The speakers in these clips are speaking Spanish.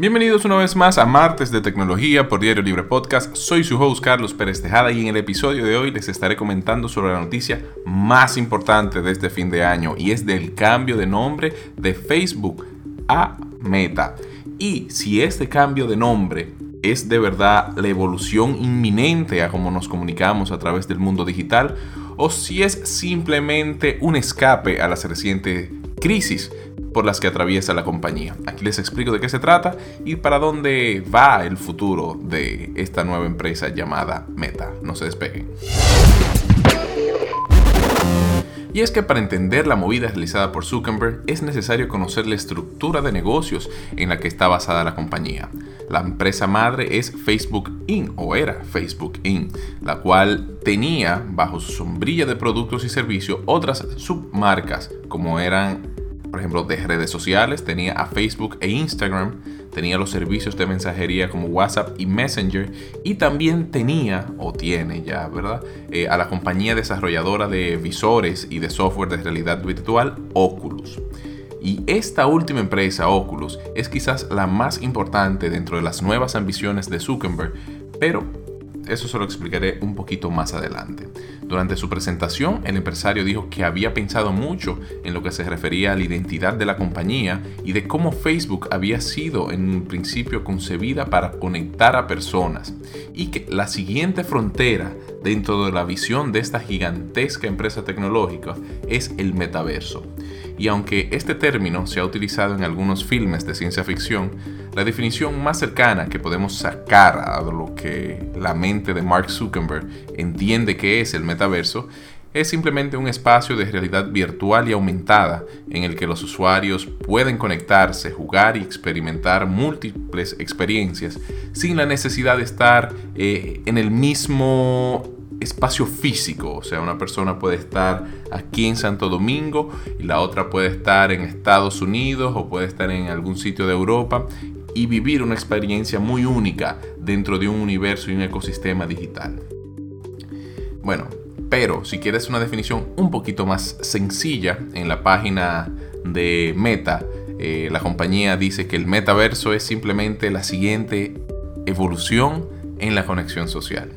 Bienvenidos una vez más a Martes de Tecnología por Diario Libre Podcast. Soy su host Carlos Pérez Tejada y en el episodio de hoy les estaré comentando sobre la noticia más importante de este fin de año y es del cambio de nombre de Facebook a Meta. Y si este cambio de nombre es de verdad la evolución inminente a cómo nos comunicamos a través del mundo digital o si es simplemente un escape a la reciente crisis por las que atraviesa la compañía. Aquí les explico de qué se trata y para dónde va el futuro de esta nueva empresa llamada Meta. No se despeguen. Y es que para entender la movida realizada por Zuckerberg es necesario conocer la estructura de negocios en la que está basada la compañía. La empresa madre es Facebook Inc. o era Facebook Inc., la cual tenía bajo su sombrilla de productos y servicios otras submarcas como eran por ejemplo, de redes sociales, tenía a Facebook e Instagram, tenía los servicios de mensajería como WhatsApp y Messenger, y también tenía, o tiene ya, ¿verdad?, eh, a la compañía desarrolladora de visores y de software de realidad virtual, Oculus. Y esta última empresa, Oculus, es quizás la más importante dentro de las nuevas ambiciones de Zuckerberg, pero eso se lo explicaré un poquito más adelante. Durante su presentación, el empresario dijo que había pensado mucho en lo que se refería a la identidad de la compañía y de cómo Facebook había sido en un principio concebida para conectar a personas y que la siguiente frontera dentro de la visión de esta gigantesca empresa tecnológica es el metaverso. Y aunque este término se ha utilizado en algunos filmes de ciencia ficción, la definición más cercana que podemos sacar a lo que la mente de Mark Zuckerberg entiende que es el metaverso es simplemente un espacio de realidad virtual y aumentada en el que los usuarios pueden conectarse, jugar y experimentar múltiples experiencias sin la necesidad de estar eh, en el mismo espacio físico, o sea, una persona puede estar aquí en Santo Domingo y la otra puede estar en Estados Unidos o puede estar en algún sitio de Europa y vivir una experiencia muy única dentro de un universo y un ecosistema digital. Bueno, pero si quieres una definición un poquito más sencilla, en la página de Meta, eh, la compañía dice que el metaverso es simplemente la siguiente evolución en la conexión social.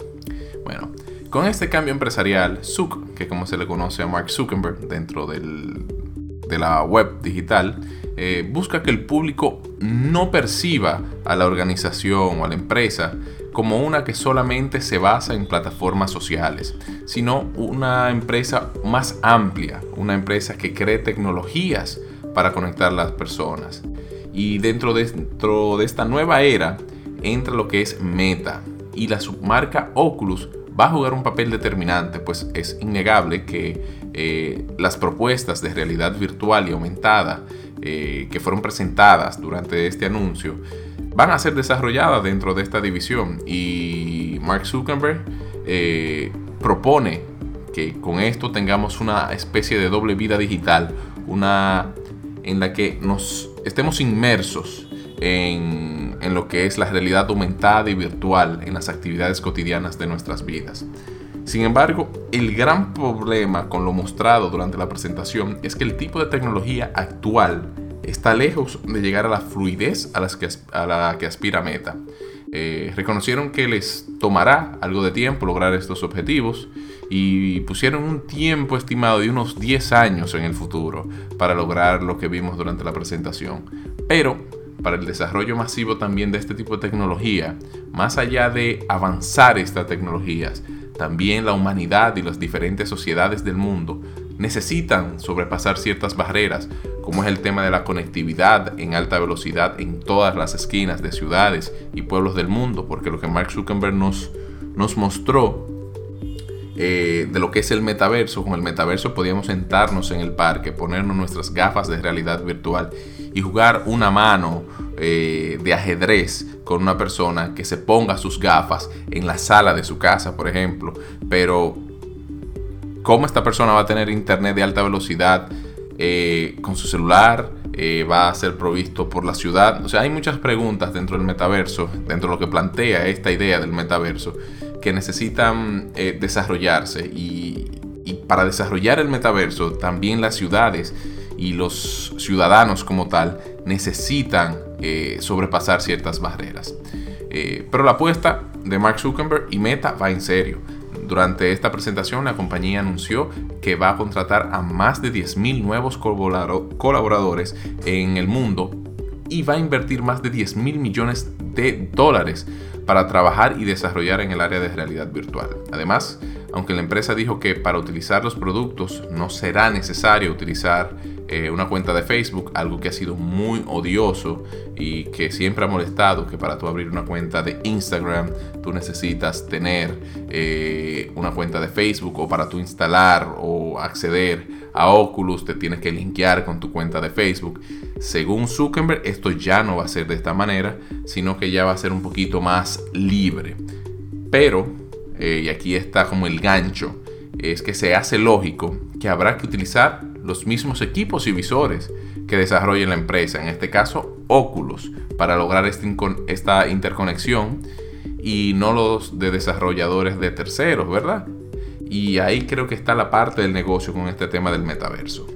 Bueno, con este cambio empresarial, Zuck, que como se le conoce a Mark Zuckerberg dentro de la web digital, eh, busca que el público no perciba a la organización o a la empresa como una que solamente se basa en plataformas sociales, sino una empresa más amplia, una empresa que cree tecnologías para conectar las personas. Y dentro de, dentro de esta nueva era entra lo que es Meta y la submarca Oculus va a jugar un papel determinante, pues es innegable que eh, las propuestas de realidad virtual y aumentada eh, que fueron presentadas durante este anuncio van a ser desarrolladas dentro de esta división. Y Mark Zuckerberg eh, propone que con esto tengamos una especie de doble vida digital, una en la que nos estemos inmersos en, lo que es la realidad aumentada y virtual en las actividades cotidianas de nuestras vidas. Sin embargo, el gran problema con lo mostrado durante la presentación es que el tipo de tecnología actual está lejos de llegar a la fluidez a, las que, a la que aspira Meta. Eh, reconocieron que les tomará algo de tiempo lograr estos objetivos y pusieron un tiempo estimado de unos 10 años en el futuro para lograr lo que vimos durante la presentación. Pero para el desarrollo masivo también de este tipo de tecnología, más allá de avanzar estas tecnologías, también la humanidad y las diferentes sociedades del mundo necesitan sobrepasar ciertas barreras, como es el tema de la conectividad en alta velocidad en todas las esquinas de ciudades y pueblos del mundo, porque lo que Mark Zuckerberg nos, nos mostró eh, de lo que es el metaverso. Con el metaverso podíamos sentarnos en el parque, ponernos nuestras gafas de realidad virtual y jugar una mano eh, de ajedrez con una persona que se ponga sus gafas en la sala de su casa, por ejemplo. Pero, ¿cómo esta persona va a tener internet de alta velocidad eh, con su celular? va a ser provisto por la ciudad. O sea, hay muchas preguntas dentro del metaverso, dentro de lo que plantea esta idea del metaverso, que necesitan eh, desarrollarse y, para desarrollar el metaverso también las ciudades y los ciudadanos como tal necesitan eh, sobrepasar ciertas barreras. Eh, pero la apuesta de Mark Zuckerberg y Meta va en serio. Durante esta presentación la compañía anunció que va a contratar a más de 10.000 nuevos colaboradores en el mundo y va a invertir más de 10 mil millones de dólares para trabajar y desarrollar en el área de realidad virtual. Además, aunque la empresa dijo que para utilizar los productos no será necesario utilizar eh, una cuenta de Facebook, algo que ha sido muy odioso y que siempre ha molestado, que para tú abrir una cuenta de Instagram tú necesitas tener eh, una cuenta de Facebook o para tú instalar o acceder a Oculus te tienes que linkear con tu cuenta de Facebook. Según Zuckerberg, esto ya no va a ser de esta manera, sino que ya va a ser un poquito más libre. Pero, eh, y aquí está como el gancho, es que se hace lógico que habrá que utilizar los mismos equipos y visores que desarrolle la empresa, en este caso Oculus, para lograr este esta interconexión y no los de desarrolladores de terceros, ¿verdad? Y ahí creo que está la parte del negocio con este tema del metaverso.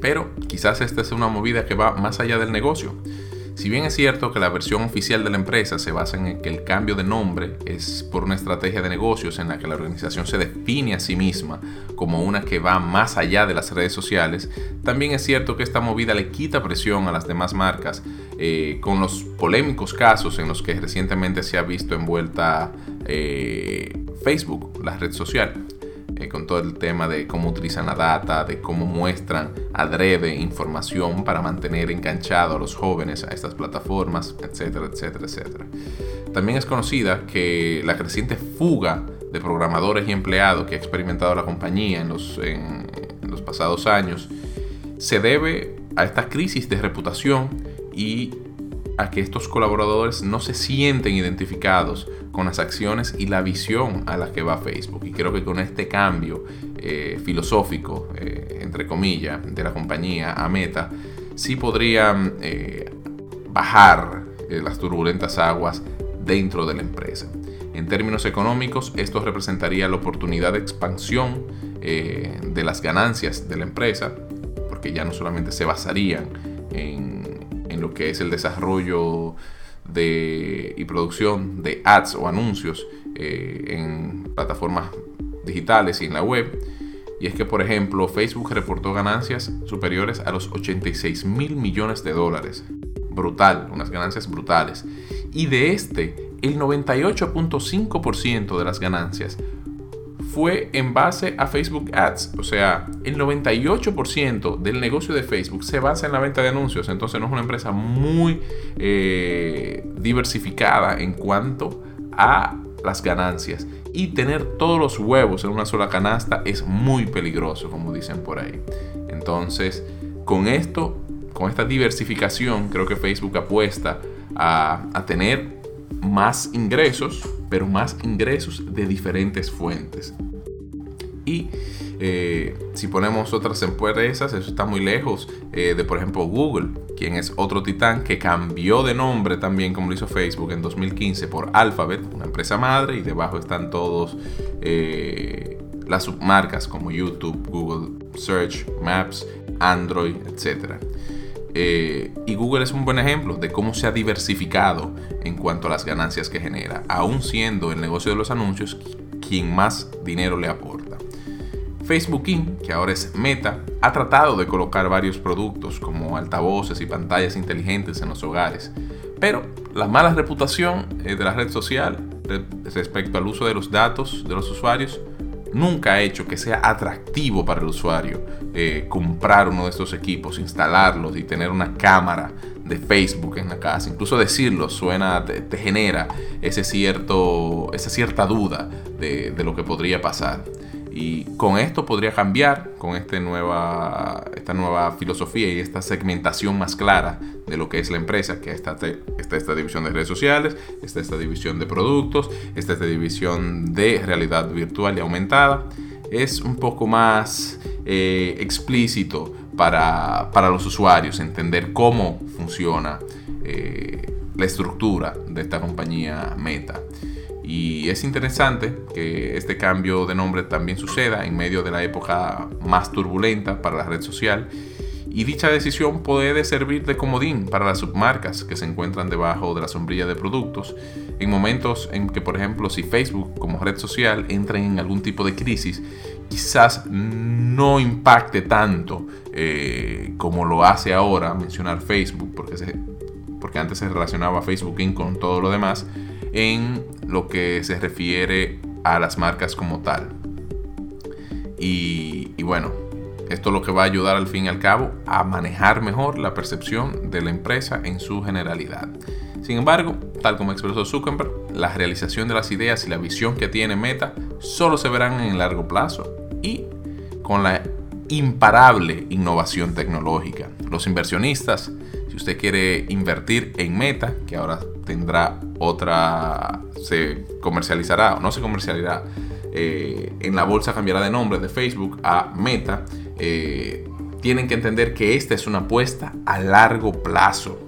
Pero quizás esta es una movida que va más allá del negocio. Si bien es cierto que la versión oficial de la empresa se basa en que el cambio de nombre es por una estrategia de negocios en la que la organización se define a sí misma como una que va más allá de las redes sociales, también es cierto que esta movida le quita presión a las demás marcas eh, con los polémicos casos en los que recientemente se ha visto envuelta eh, Facebook, la red social. Eh, con todo el tema de cómo utilizan la data, de cómo muestran adrede información para mantener enganchados a los jóvenes a estas plataformas, etcétera, etcétera, etcétera. También es conocida que la creciente fuga de programadores y empleados que ha experimentado la compañía en los, en los pasados años se debe a esta crisis de reputación y a que estos colaboradores no se sienten identificados con las acciones y la visión a la que va Facebook. Y creo que con este cambio eh, filosófico, eh, entre comillas, de la compañía a Meta, sí podrían eh, bajar las turbulentas aguas dentro de la empresa. En términos económicos, esto representaría la oportunidad de expansión de las ganancias de la empresa, porque ya no solamente se basarían en en lo que es el desarrollo de, y producción de ads o anuncios eh, en plataformas digitales y en la web. Y es que, por ejemplo, Facebook reportó ganancias superiores a los 86 mil millones de dólares. Brutal, unas ganancias brutales. Y de este, el 98.5% de las ganancias fue en base a Facebook Ads. O sea, el 98% del negocio de Facebook se basa en la venta de anuncios. Entonces no es una empresa muy eh, diversificada en cuanto a las ganancias. Y tener todos los huevos en una sola canasta es muy peligroso, como dicen por ahí. Entonces, con esto, con esta diversificación, creo que Facebook apuesta a, a tener más ingresos, pero más ingresos de diferentes fuentes. Y eh, si ponemos otras empresas, eso está muy lejos eh, de, por ejemplo, Google, quien es otro titán que cambió de nombre también, como lo hizo Facebook en 2015, por Alphabet, una empresa madre, y debajo están todos eh, las submarcas como YouTube, Google Search, Maps, Android, etc. y Google es un buen ejemplo de cómo se ha diversificado en cuanto a las ganancias que genera, aún siendo el negocio de los anuncios quien más dinero le aporta. Facebook Inc., que ahora es Meta, ha tratado de colocar varios productos como altavoces y pantallas inteligentes en los hogares, pero la mala reputación eh, de la red social respecto al uso de los datos de los usuarios nunca ha hecho que sea atractivo para el usuario eh, comprar uno de estos equipos, instalarlos y tener una cámara de Facebook en la casa. Incluso decirlo suena, te, genera ese cierto, esa cierta duda de, de lo que podría pasar. Y con esto podría cambiar, con este nueva, esta nueva filosofía y esta segmentación más clara de lo que es la empresa, que está, está esta división de redes sociales, está esta división de productos, está esta división de realidad virtual y aumentada. Es un poco más eh, explícito para, los usuarios entender cómo funciona eh, la estructura de esta compañía Meta. Y es interesante que este cambio de nombre también suceda en medio de la época más turbulenta para la red social. Y dicha decisión puede servir de comodín para las submarcas que se encuentran debajo de la sombrilla de productos en momentos en que, por ejemplo, si Facebook como red social entra en algún tipo de crisis, quizás no impacte tanto eh, como lo hace ahora mencionar Facebook, porque, se, porque antes se relacionaba Facebook con todo lo demás, en lo que se refiere a las marcas como tal. Y, bueno, esto lo que va a ayudar al fin y al cabo a manejar mejor la percepción de la empresa en su generalidad. Sin embargo, tal como expresó Zuckerberg, la realización de las ideas y la visión que tiene Meta solo se verán en el largo plazo y con la imparable innovación tecnológica. Los inversionistas, si usted quiere invertir en Meta, que ahora tendrá otra, se comercializará o no se comercializará, eh, en la bolsa cambiará de nombre de Facebook a Meta, eh, tienen que entender que esta es una apuesta a largo plazo.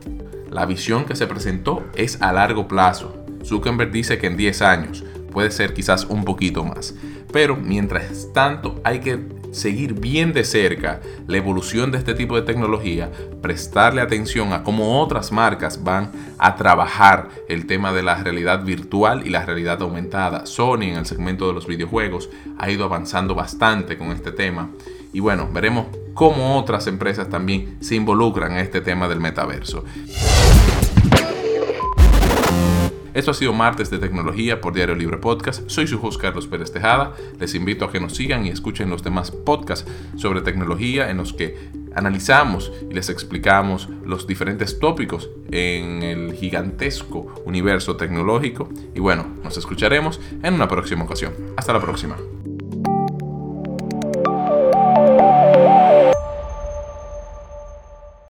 La visión que se presentó es a largo plazo. Zuckerberg dice que en 10 años, puede ser quizás un poquito más. Pero mientras tanto hay que seguir bien de cerca la evolución de este tipo de tecnología, prestarle atención a cómo otras marcas van a trabajar el tema de la realidad virtual y la realidad aumentada. Sony en el segmento de los videojuegos ha ido avanzando bastante con este tema. Y bueno, veremos cómo otras empresas también se involucran en este tema del metaverso. Esto ha sido Martes de Tecnología por Diario Libre Podcast. Soy su host Carlos Pérez Tejada. Les invito a que nos sigan y escuchen los demás podcasts sobre tecnología en los que analizamos y les explicamos los diferentes tópicos en el gigantesco universo tecnológico. Y bueno, nos escucharemos en una próxima ocasión. Hasta la próxima.